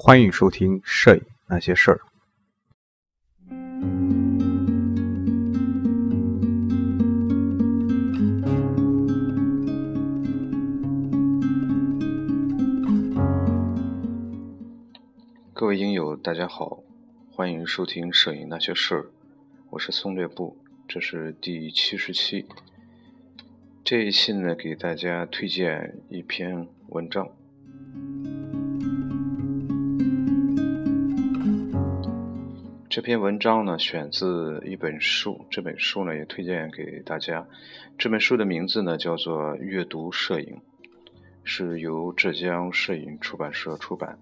欢迎收听《摄影那些事儿》。各位影友，大家好，欢迎收听《摄影那些事儿》，我是松略布，这是第七十期。这一期呢，给大家推荐一篇文章。这篇文章呢，选自一本书，这本书呢也推荐给大家。这本书的名字呢叫做《阅读摄影》，是由浙江摄影出版社出版。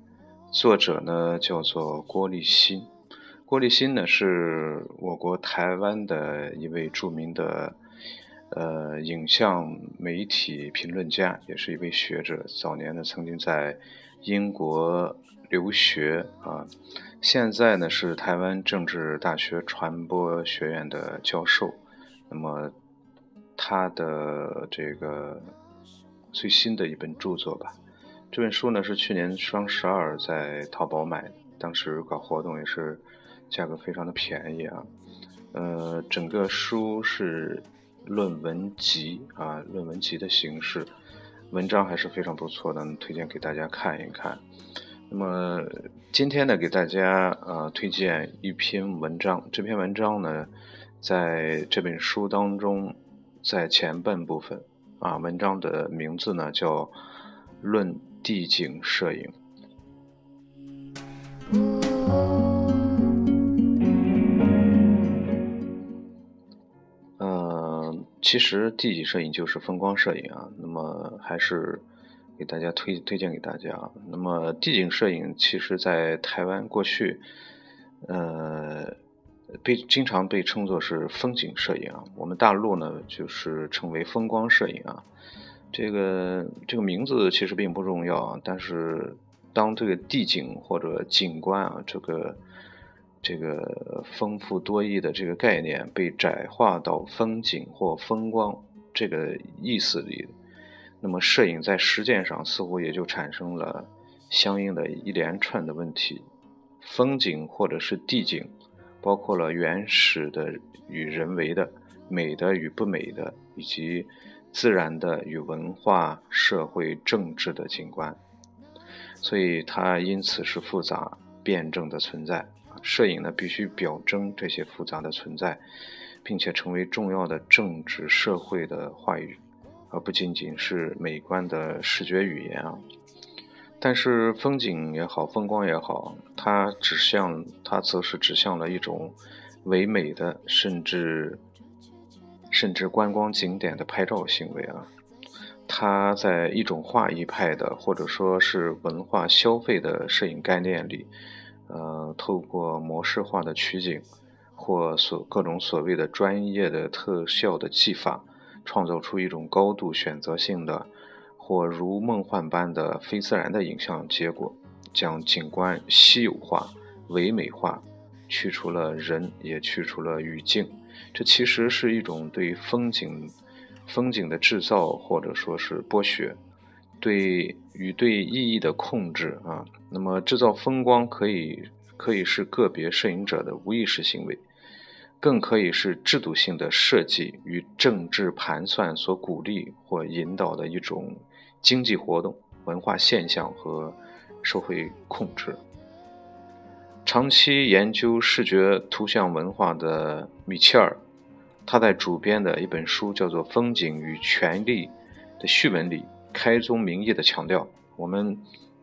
作者呢叫做郭立新，郭立新呢是我国台湾的一位著名的呃影像媒体评论家，也是一位学者。早年呢曾经在英国留学啊。现在呢是台湾政治大学传播学院的教授，那么他的这个最新的一本著作吧，这本书呢是去年双十二在淘宝买的，当时搞活动也是价格非常的便宜啊，呃，整个书是论文集啊，论文集的形式，文章还是非常不错的，推荐给大家看一看。那么今天呢，给大家呃推荐一篇文章。这篇文章呢，在这本书当中，在前半部分啊，文章的名字呢叫《论地景摄影》。嗯，其实地景摄影就是风光摄影啊。那么还是。给大家推推荐给大家。那么地景摄影，其实在台湾过去，呃，被经常被称作是风景摄影啊。我们大陆呢，就是称为风光摄影啊。这个这个名字其实并不重要啊。但是当这个地景或者景观啊，这个这个丰富多义的这个概念被窄化到风景或风光这个意思里。那么，摄影在实践上似乎也就产生了相应的一连串的问题。风景或者是地景，包括了原始的与人为的、美的与不美的，以及自然的与文化、社会、政治的景观。所以，它因此是复杂辩证的存在。摄影呢，必须表征这些复杂的存在，并且成为重要的政治社会的话语。而不仅仅是美观的视觉语言啊，但是风景也好，风光也好，它指向它则是指向了一种唯美的，甚至甚至观光景点的拍照行为啊。它在一种画意派的，或者说是文化消费的摄影概念里，呃，透过模式化的取景或所各种所谓的专业的特效的技法。创造出一种高度选择性的，或如梦幻般的非自然的影像结果，将景观稀有化、唯美化，去除了人，也去除了语境。这其实是一种对风景、风景的制造，或者说是剥削，对与对意义的控制啊。那么，制造风光可以可以是个别摄影者的无意识行为。更可以是制度性的设计与政治盘算所鼓励或引导的一种经济活动、文化现象和社会控制。长期研究视觉图像文化的米切尔，他在主编的一本书叫做《风景与权力》的序文里，开宗明义地强调：我们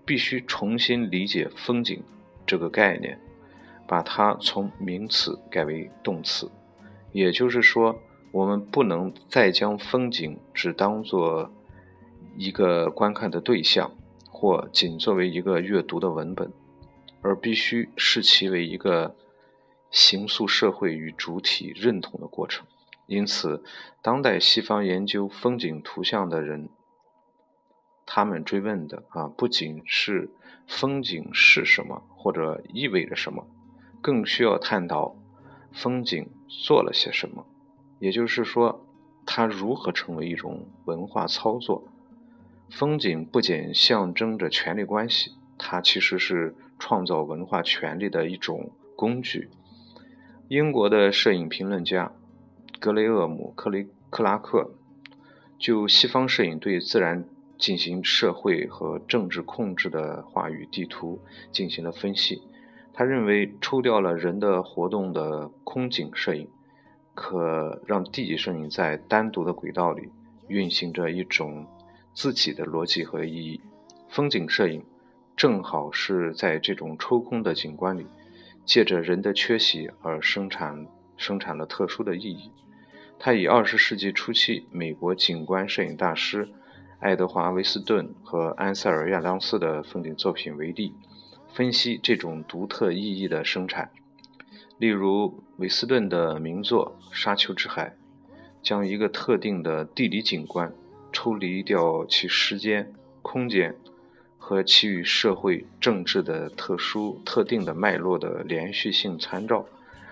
必须重新理解“风景”这个概念。把它从名词改为动词，也就是说，我们不能再将风景只当做一个观看的对象，或仅作为一个阅读的文本，而必须视其为一个形塑社会与主体认同的过程。因此，当代西方研究风景图像的人，他们追问的啊，不仅是风景是什么，或者意味着什么。更需要探讨风景做了些什么，也就是说，它如何成为一种文化操作。风景不仅象征着权力关系，它其实是创造文化权利的一种工具。英国的摄影评论家格雷厄姆·克雷克拉克就西方摄影对自然进行社会和政治控制的话语地图进行了分析。他认为，抽掉了人的活动的空景摄影，可让地景摄影在单独的轨道里运行着一种自己的逻辑和意义。风景摄影正好是在这种抽空的景观里，借着人的缺席而生产生产了特殊的意义。他以二十世纪初期美国景观摄影大师爱德华·维斯顿和安塞尔·亚当斯的风景作品为例，分析这种独特意义的生产。例如，韦斯顿的名作《沙丘之海》，将一个特定的地理景观抽离掉其时间、空间。和其与社会政治的特殊特定的脉络的连续性参照，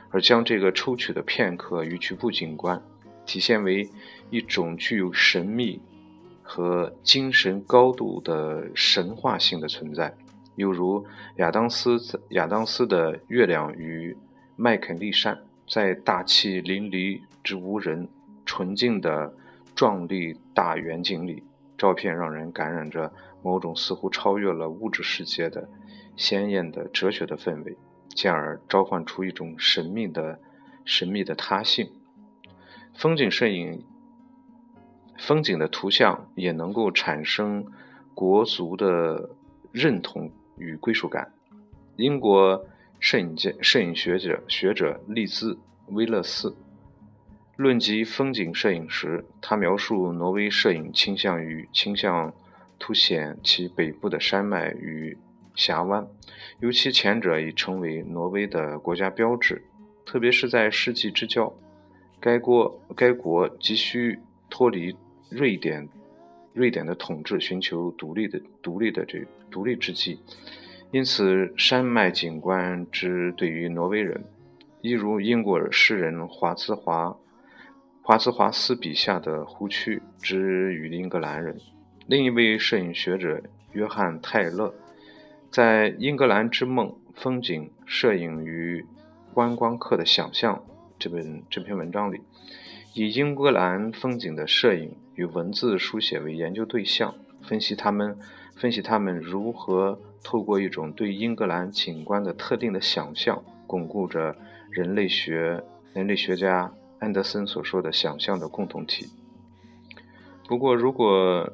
而将这个抽取的片刻与局部景观体现为一种具有神秘和精神高度的神话性的存在，犹如亚当斯亚当斯的月亮与麦肯利山，在大气淋漓之无人、纯净的壮丽大远景里，照片让人感染着。某种似乎超越了物质世界的鲜艳的哲学的氛围，进而召唤出一种神秘的神秘的他性。风景摄影，风景的图像也能够产生国足的认同与归属感。英国摄影界摄影学者学者利兹·威勒斯论及风景摄影时，他描述挪威摄影倾向于倾向。凸显其北部的山脉与峡湾，尤其前者已成为挪威的国家标志。特别是在世纪之交，该国该国急需脱离瑞典瑞典的统治，寻求独立的独立的这独立之际，因此山脉景观之对于挪威人，一如英国诗人华兹华华兹华斯笔下的湖区之于英格兰人。另一位摄影学者约翰·泰勒在《英格兰之梦：风景摄影与观光客的想象》这本这篇文章里，以英格兰风景的摄影与文字书写为研究对象，分析他们分析他们如何透过一种对英格兰景观的特定的想象，巩固着人类学人类学家安德森所说的想象的共同体。不过，如果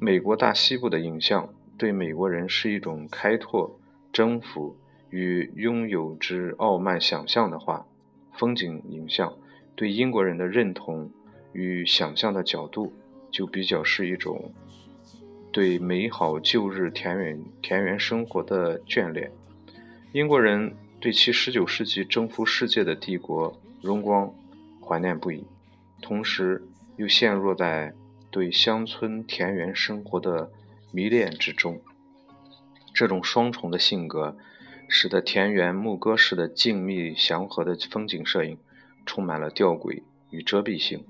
美国大西部的影像对美国人是一种开拓、征服与拥有之傲慢想象的话，风景影像对英国人的认同与想象的角度就比较是一种对美好旧日田园田园生活的眷恋。英国人对其十九世纪征服世界的帝国荣光怀念不已，同时又陷入在。对乡村田园生活的迷恋之中，这种双重的性格，使得田园牧歌式的静谧祥和的风景摄影充满了吊诡与遮蔽性。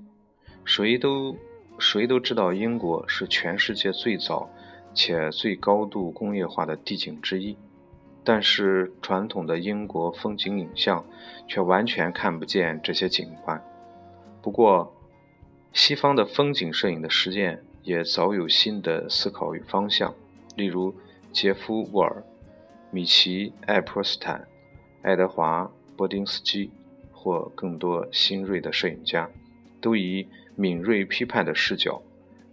谁都谁都知道，英国是全世界最早且最高度工业化的地景之一，但是传统的英国风景影像却完全看不见这些景观。不过，西方的风景摄影的实践也早有新的思考与方向，例如杰夫·沃尔、米奇·艾珀斯坦、爱德华·波丁斯基或更多新锐的摄影家，都以敏锐批判的视角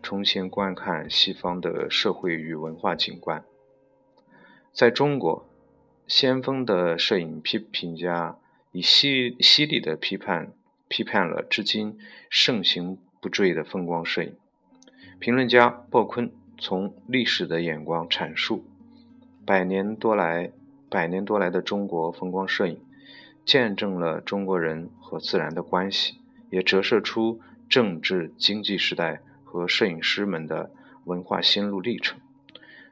重新观看西方的社会与文化景观。在中国，先锋的摄影批评家以犀犀利的批判批判了至今盛行。不坠的风光摄影，评论家鲍昆从历史的眼光阐述，百年多来，百年多来的中国风光摄影，见证了中国人和自然的关系，也折射出政治经济时代和摄影师们的文化心路历程。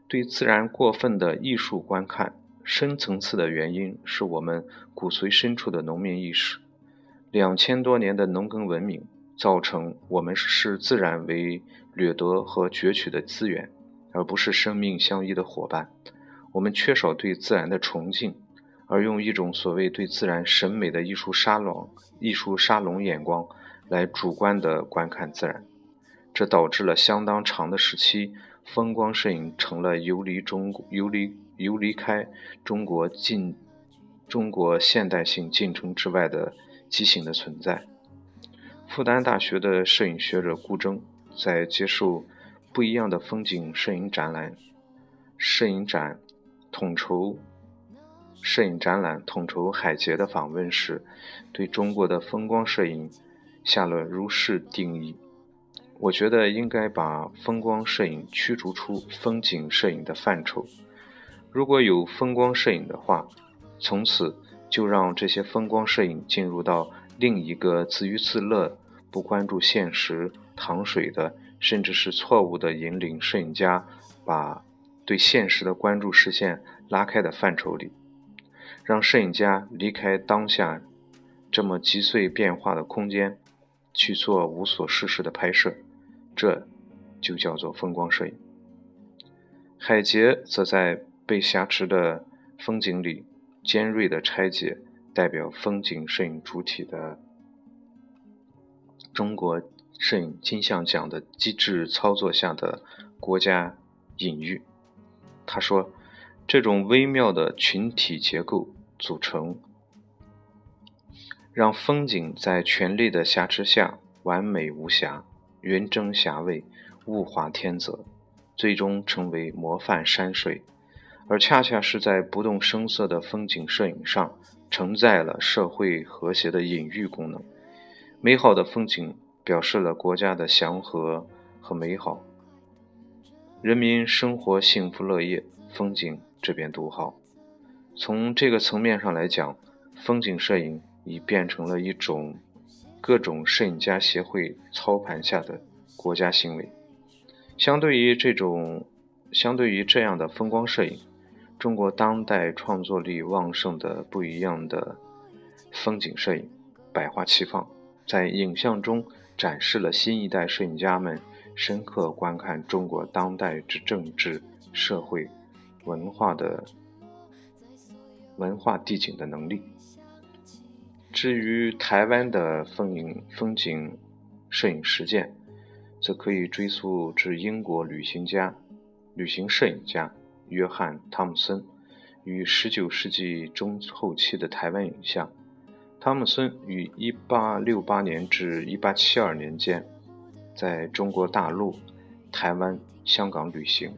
对自然过分的艺术观看，深层次的原因是我们骨髓深处的农民意识，两千多年的农耕文明。造成我们视自然为掠夺和攫取的资源，而不是生命相依的伙伴。我们缺少对自然的崇敬，而用一种所谓对自然审美的艺术沙龙、艺术沙龙眼光来主观的观看自然，这导致了相当长的时期，风光摄影成了游离中游离游离开中国进中国现代性进程之外的畸形的存在。复旦大学的摄影学者顾铮在接受不一样的风景摄影展览、摄影展统筹摄影展览统筹海杰的访问时，对中国的风光摄影下了如是定义：我觉得应该把风光摄影驱逐出风景摄影的范畴。如果有风光摄影的话，从此就让这些风光摄影进入到。另一个自娱自乐、不关注现实、糖水的，甚至是错误的引领摄影家把对现实的关注视线拉开的范畴里，让摄影家离开当下这么急碎变化的空间去做无所事事的拍摄，这就叫做风光摄影。海杰则在被挟持的风景里尖锐的拆解。代表风景摄影主体的中国摄影金像奖的机制操作下的国家隐喻。他说：“这种微妙的群体结构组成，让风景在权力的挟持下完美无瑕、云蒸霞蔚、物华天泽，最终成为模范山水。而恰恰是在不动声色的风景摄影上。”承载了社会和谐的隐喻功能，美好的风景表示了国家的祥和和美好，人民生活幸福乐业，风景这边独好。从这个层面上来讲，风景摄影已变成了一种各种摄影家协会操盘下的国家行为。相对于这种，相对于这样的风光摄影。中国当代创作力旺盛的不一样的风景摄影，百花齐放，在影像中展示了新一代摄影家们深刻观看中国当代之政治、社会、文化的文化地景的能力。至于台湾的风影风景摄影实践，则可以追溯至英国旅行家、旅行摄影家。约翰·汤姆森于19世纪中后期的台湾影像。汤姆森于1868年至1872年间在中国大陆、台湾、香港旅行，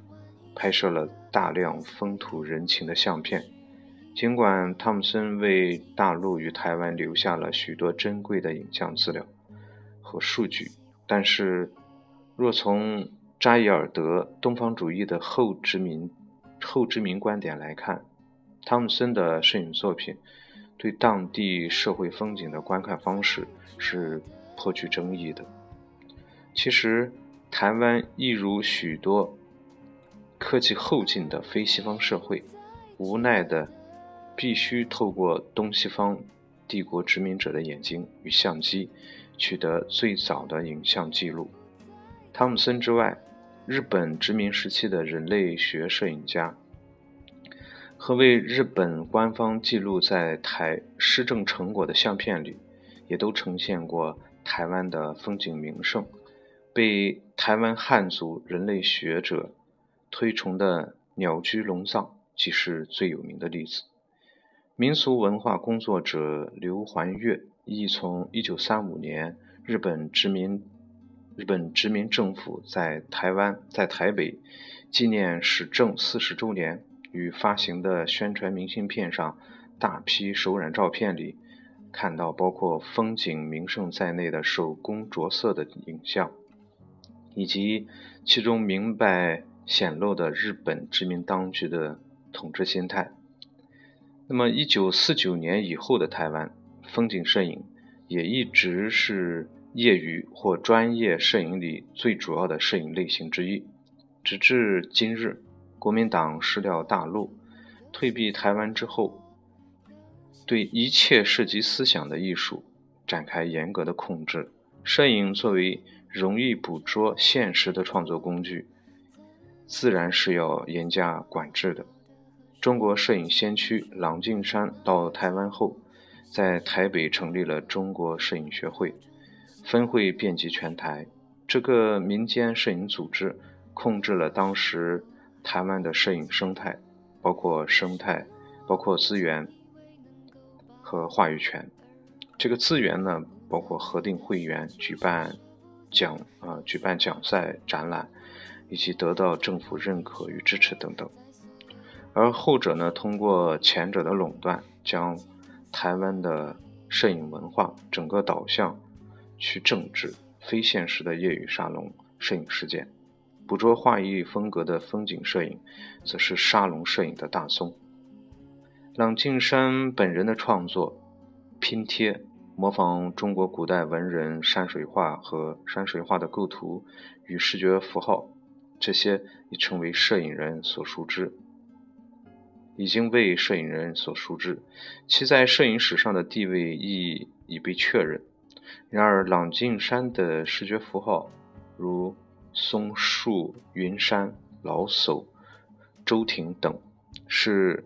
拍摄了大量风土人情的相片。尽管汤姆森为大陆与台湾留下了许多珍贵的影像资料和数据，但是若从扎伊尔德东方主义的后殖民后殖民观点来看，汤姆森的摄影作品对当地社会风景的观看方式是颇具争议的。其实，台湾一如许多科技后进的非西方社会，无奈的必须透过东西方帝国殖民者的眼睛与相机，取得最早的影像记录。汤姆森之外。日本殖民时期的人类学摄影家和为日本官方记录在台施政成果的相片里，也都呈现过台湾的风景名胜。被台湾汉族人类学者推崇的鸟居龙藏，即是最有名的例子。民俗文化工作者刘环月亦从1935年日本殖民。日本殖民政府在台湾、在台北纪念史政四十周年与发行的宣传明信片上，大批手染照片里，看到包括风景名胜在内的手工着色的影像，以及其中明白显露的日本殖民当局的统治心态。那么，一九四九年以后的台湾风景摄影也一直是。业余或专业摄影里最主要的摄影类型之一，直至今日，国民党失掉大陆，退避台湾之后，对一切涉及思想的艺术展开严格的控制。摄影作为容易捕捉现实的创作工具，自然是要严加管制的。中国摄影先驱郎静山到台湾后，在台北成立了中国摄影学会，分会遍及全台。这个民间摄影组织控制了当时台湾的摄影生态，包括生态、包括资源和话语权。这个资源呢，包括核定会员、举办奖啊、举办奖赛、展览，以及得到政府认可与支持等等。而后者呢，通过前者的垄断，将台湾的摄影文化整个导向去政治非现实的业余沙龙摄影事件，捕捉画意风格的风景摄影，则是沙龙摄影的大宗。郎静山本人的创作拼贴，模仿中国古代文人山水画和山水画的构图与视觉符号，这些已成为摄影人所熟知。已经为摄影人所熟知，其在摄影史上的地位亦已被确认。然而，朗静山的视觉符号，如松树、云山、老叟、周庭等，是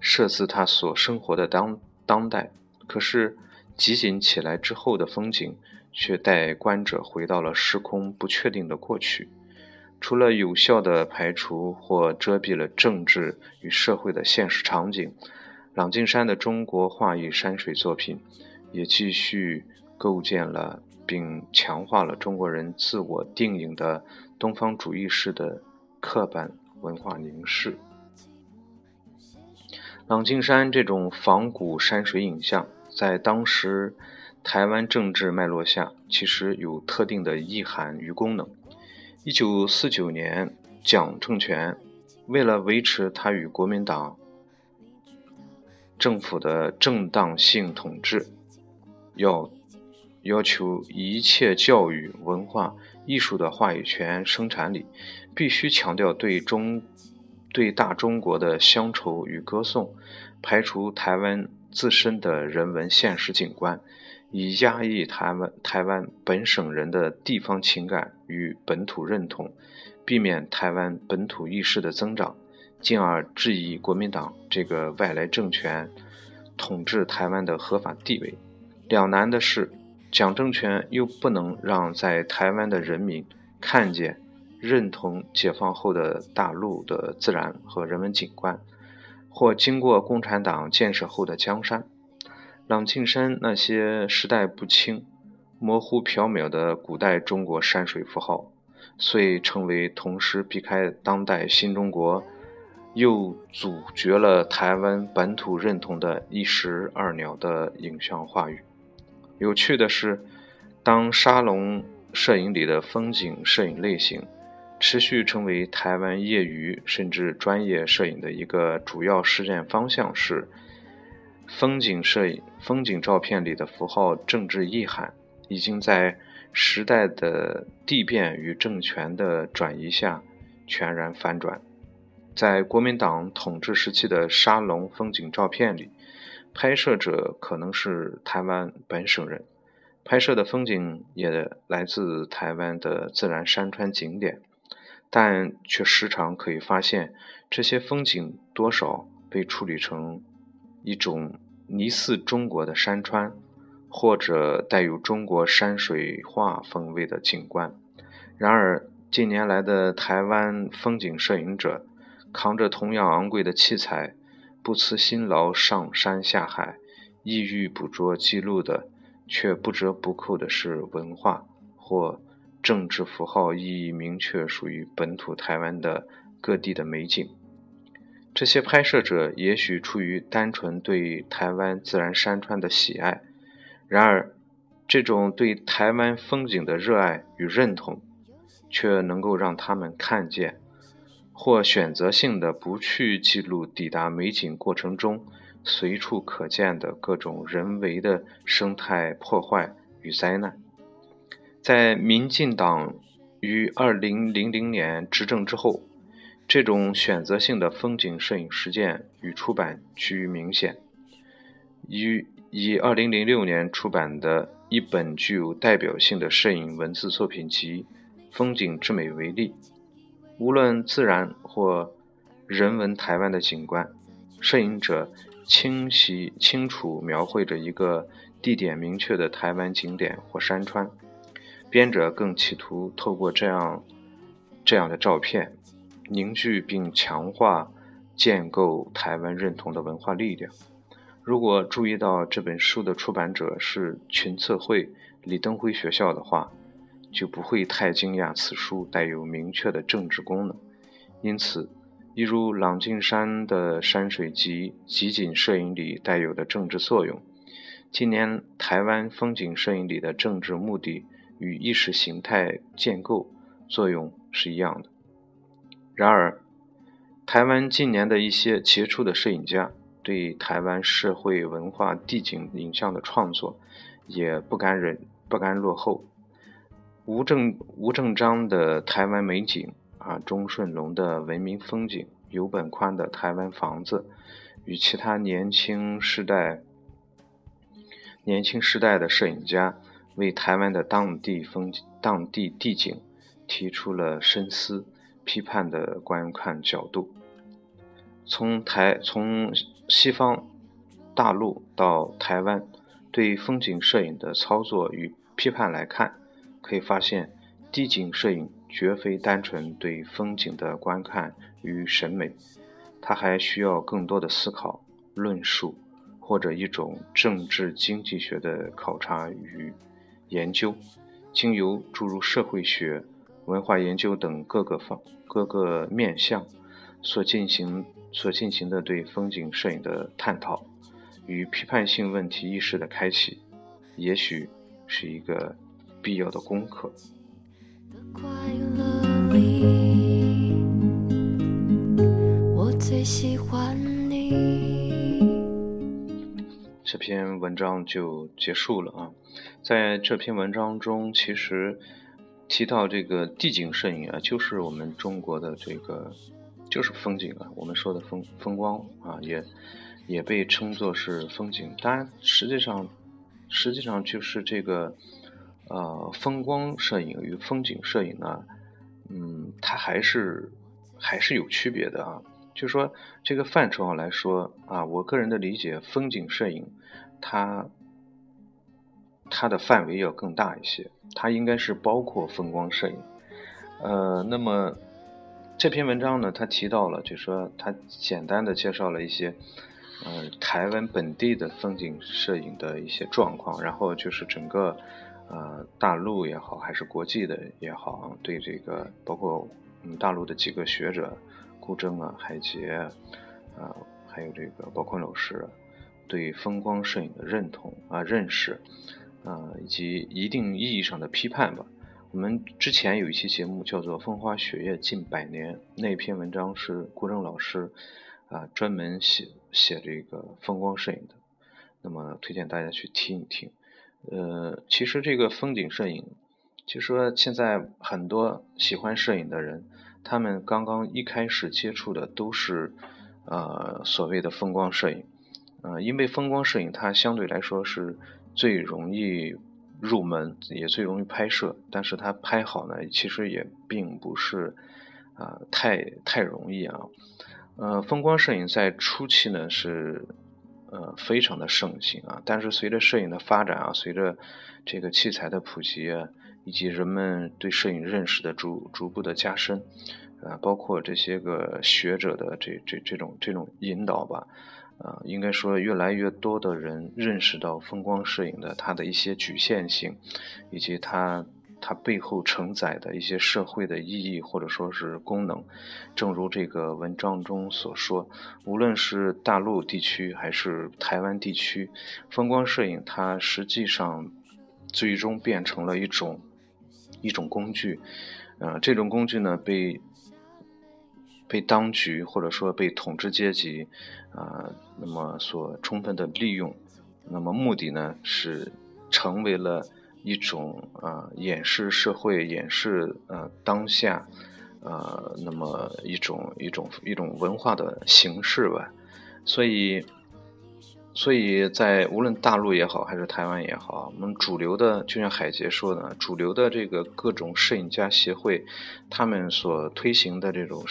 摄自他所生活的当当代。可是，集锦起来之后的风景，却带观者回到了时空不确定的过去。除了有效地排除或遮蔽了政治与社会的现实场景，郎静山的中国画与山水作品也继续构建了并强化了中国人自我定影的东方主义式的刻板文化凝视。郎静山这种仿古山水影像，在当时台湾政治脉络下，其实有特定的意涵与功能。一九四九年，蒋政权为了维持他与国民党政府的正当性统治，要要求一切教育、文化艺术的话语权生产力，必须强调对中对大中国的乡愁与歌颂，排除台湾自身的人文现实景观。以压抑台湾台湾本省人的地方情感与本土认同，避免台湾本土意识的增长，进而质疑国民党这个外来政权统治台湾的合法地位。两难的是，蒋政权又不能让在台湾的人民看见、认同解放后的大陆的自然和人文景观，或经过共产党建设后的江山。朗庆山那些时代不清、模糊缥缈的古代中国山水符号，遂成为同时避开当代新中国，又阻绝了台湾本土认同的一石二鸟的影像话语。有趣的是，当沙龙摄影里的风景摄影类型持续成为台湾业余甚至专业摄影的一个主要实践方向时，风景摄影、风景照片里的符号政治意涵，已经在时代的地变与政权的转移下全然反转。在国民党统治时期的沙龙风景照片里，拍摄者可能是台湾本省人，拍摄的风景也来自台湾的自然山川景点，但却时常可以发现，这些风景多少被处理成。一种疑似中国的山川，或者带有中国山水画风味的景观。然而，近年来的台湾风景摄影者，扛着同样昂贵的器材，不辞辛劳上山下海，意欲捕捉记录的，却不折不扣的是文化或政治符号意义明确、属于本土台湾的各地的美景。这些拍摄者也许出于单纯对台湾自然山川的喜爱，然而，这种对台湾风景的热爱与认同，却能够让他们看见，或选择性的不去记录抵达美景过程中随处可见的各种人为的生态破坏与灾难。在民进党于二零零零年执政之后。这种选择性的风景摄影实践与出版趋于明显。以以2006年出版的一本具有代表性的摄影文字作品集《风景之美》为例，无论自然或人文台湾的景观。摄影者清晰清楚描绘着一个地点明确的台湾景点或山川。编者更企图透过这样这样的照片，凝聚并强化建构台湾认同的文化力量。如果注意到这本书的出版者是群策会李登辉学校的话，就不会太惊讶此书带有明确的政治功能。因此，一如朗静山的山水集集锦摄影里带有的政治作用，今年台湾风景摄影里的政治目的。与意识形态建构作用是一样的。然而，台湾近年的一些杰出的摄影家对台湾社会文化地景影像的创作也不敢忍、不甘落后。吴正吴正章的台湾美景啊，钟顺龙的文明风景，游本宽的台湾房子，与其他年轻时代年轻时代的摄影家。为台湾的当地风、当地地景提出了深思、批判的观看角度。从台从西方大陆到台湾，对风景摄影的操作与批判来看，可以发现，地景摄影绝非单纯对风景的观看与审美，它还需要更多的思考、论述，或者一种政治经济学的考察与。研究，经由诸如社会学、文化研究等各个方、各个面向所进行、所进行的对风景摄影的探讨与批判性问题意识的开启，也许是一个必要的功课。我最喜欢你。这篇文章就结束了啊，在这篇文章中，其实提到这个地景摄影啊，就是我们中国的这个就是风景啊，我们说的风风光啊，也也被称作是风景。当然，实际上实际上就是这个呃风光摄影与风景摄影呢，嗯，它还是还是有区别的啊。就说这个范畴上来说啊，我个人的理解，风景摄影，它它的范围要更大一些，它应该是包括风光摄影。呃，那么这篇文章呢，它提到了，就说它简单的介绍了一些，呃，台湾本地的风景摄影的一些状况，然后就是整个呃大陆也好，还是国际的也好，对这个包括嗯大陆的几个学者。顾铮啊，海杰啊，还有这个包括老师对风光摄影的认同啊、认识啊，以及一定意义上的批判吧。我们之前有一期节目叫做《风花雪月近百年》，那篇文章是顾正老师啊专门写写这个风光摄影的，那么推荐大家去听一听。呃，其实这个风景摄影，就说现在很多喜欢摄影的人。他们刚刚一开始接触的都是，呃，所谓的风光摄影，呃，因为风光摄影它相对来说是最容易入门，也最容易拍摄，但是它拍好呢，其实也并不是啊太太容易啊。呃，风光摄影在初期呢是呃非常的盛行啊，但是随着摄影的发展啊，随着这个器材的普及啊。以及人们对摄影认识的逐逐步的加深，啊，包括这些个学者的这这这种这种引导吧，啊，应该说越来越多的人认识到风光摄影的它的一些局限性，以及它它背后承载的一些社会的意义或者说是功能。正如这个文章中所说，无论是大陆地区还是台湾地区，风光摄影它实际上最终变成了一种。一种工具，呃，这种工具呢被被当局或者说被统治阶级啊，那么所充分的利用，那么目的呢是成为了一种啊掩饰社会、掩饰呃当下，呃，那么一种一种一种文化的形式吧，所以。所以在无论大陆也好，还是台湾也好，我们主流的，就像海杰说的，主流的这个各种摄影家协会，他们所推行的这种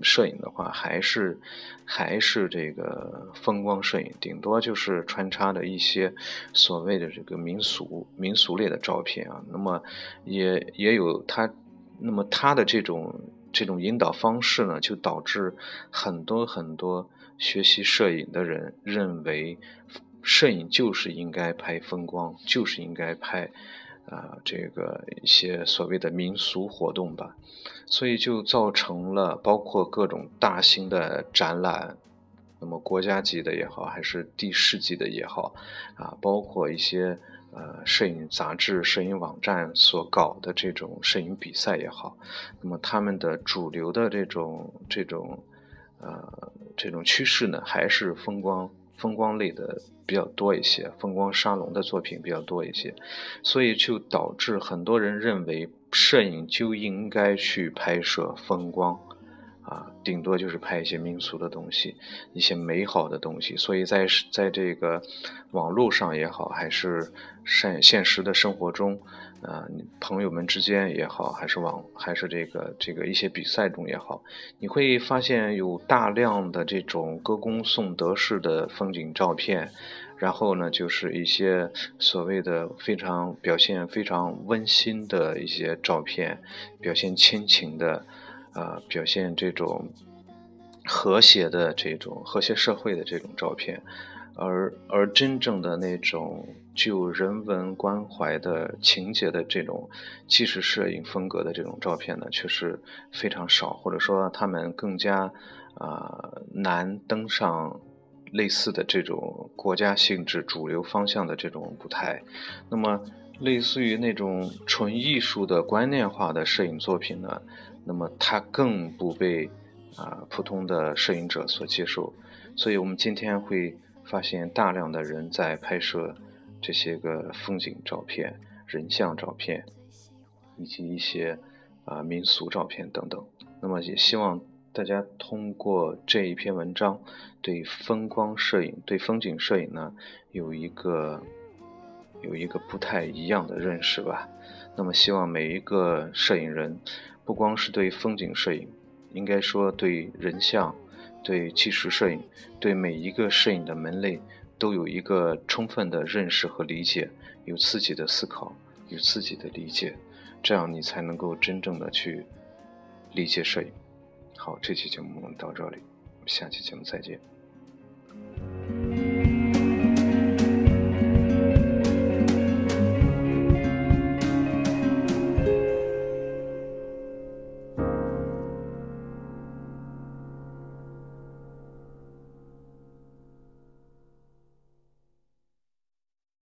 摄影的话，还是还是这个风光摄影，顶多就是穿插的一些所谓的这个民俗民俗类的照片啊。那么也也有他，那么他的这种这种引导方式呢，就导致很多很多学习摄影的人认为，摄影就是应该拍风光，就是应该拍。啊，这个一些所谓的民俗活动吧，所以就造成了包括各种大型的展览，那么国家级的也好，还是地市级的也好，啊，包括一些呃摄影杂志、摄影网站所搞的这种摄影比赛也好，那么他们的主流的这种这种呃这种趋势呢，还是风光。风光类的比较多一些，风光沙龙的作品比较多一些，所以就导致很多人认为摄影就应该去拍摄风光，啊，顶多就是拍一些民俗的东西，一些美好的东西。所以在在这个网络上也好，还是现现实的生活中。啊，朋友们之间也好，还是网，还是这个这个一些比赛中也好，你会发现有大量的这种歌功颂德式的风景照片，然后呢，就是一些所谓的非常表现非常温馨的一些照片，表现亲情的，呃，表现这种和谐的这种和谐社会的这种照片。而而真正的那种具有人文关怀的情节的这种纪实摄影风格的这种照片呢，却是非常少，或者说他们更加啊难登上类似的这种国家性质主流方向的这种舞台。那么，类似于那种纯艺术的观念化的摄影作品呢，那么它更不被啊普通的摄影者所接受。所以我们今天会。发现大量的人在拍摄这些个风景照片、人像照片，以及一些啊民俗照片等等。那么也希望大家通过这一篇文章，对风光摄影、对风景摄影呢有一个有一个不太一样的认识吧。那么希望每一个摄影人，不光是对风景摄影，应该说对人像。对纪实摄影，对每一个摄影的门类都有一个充分的认识和理解，有自己的思考，有自己的理解，这样你才能够真正的去理解摄影。好，这期节目到这里，下期节目再见。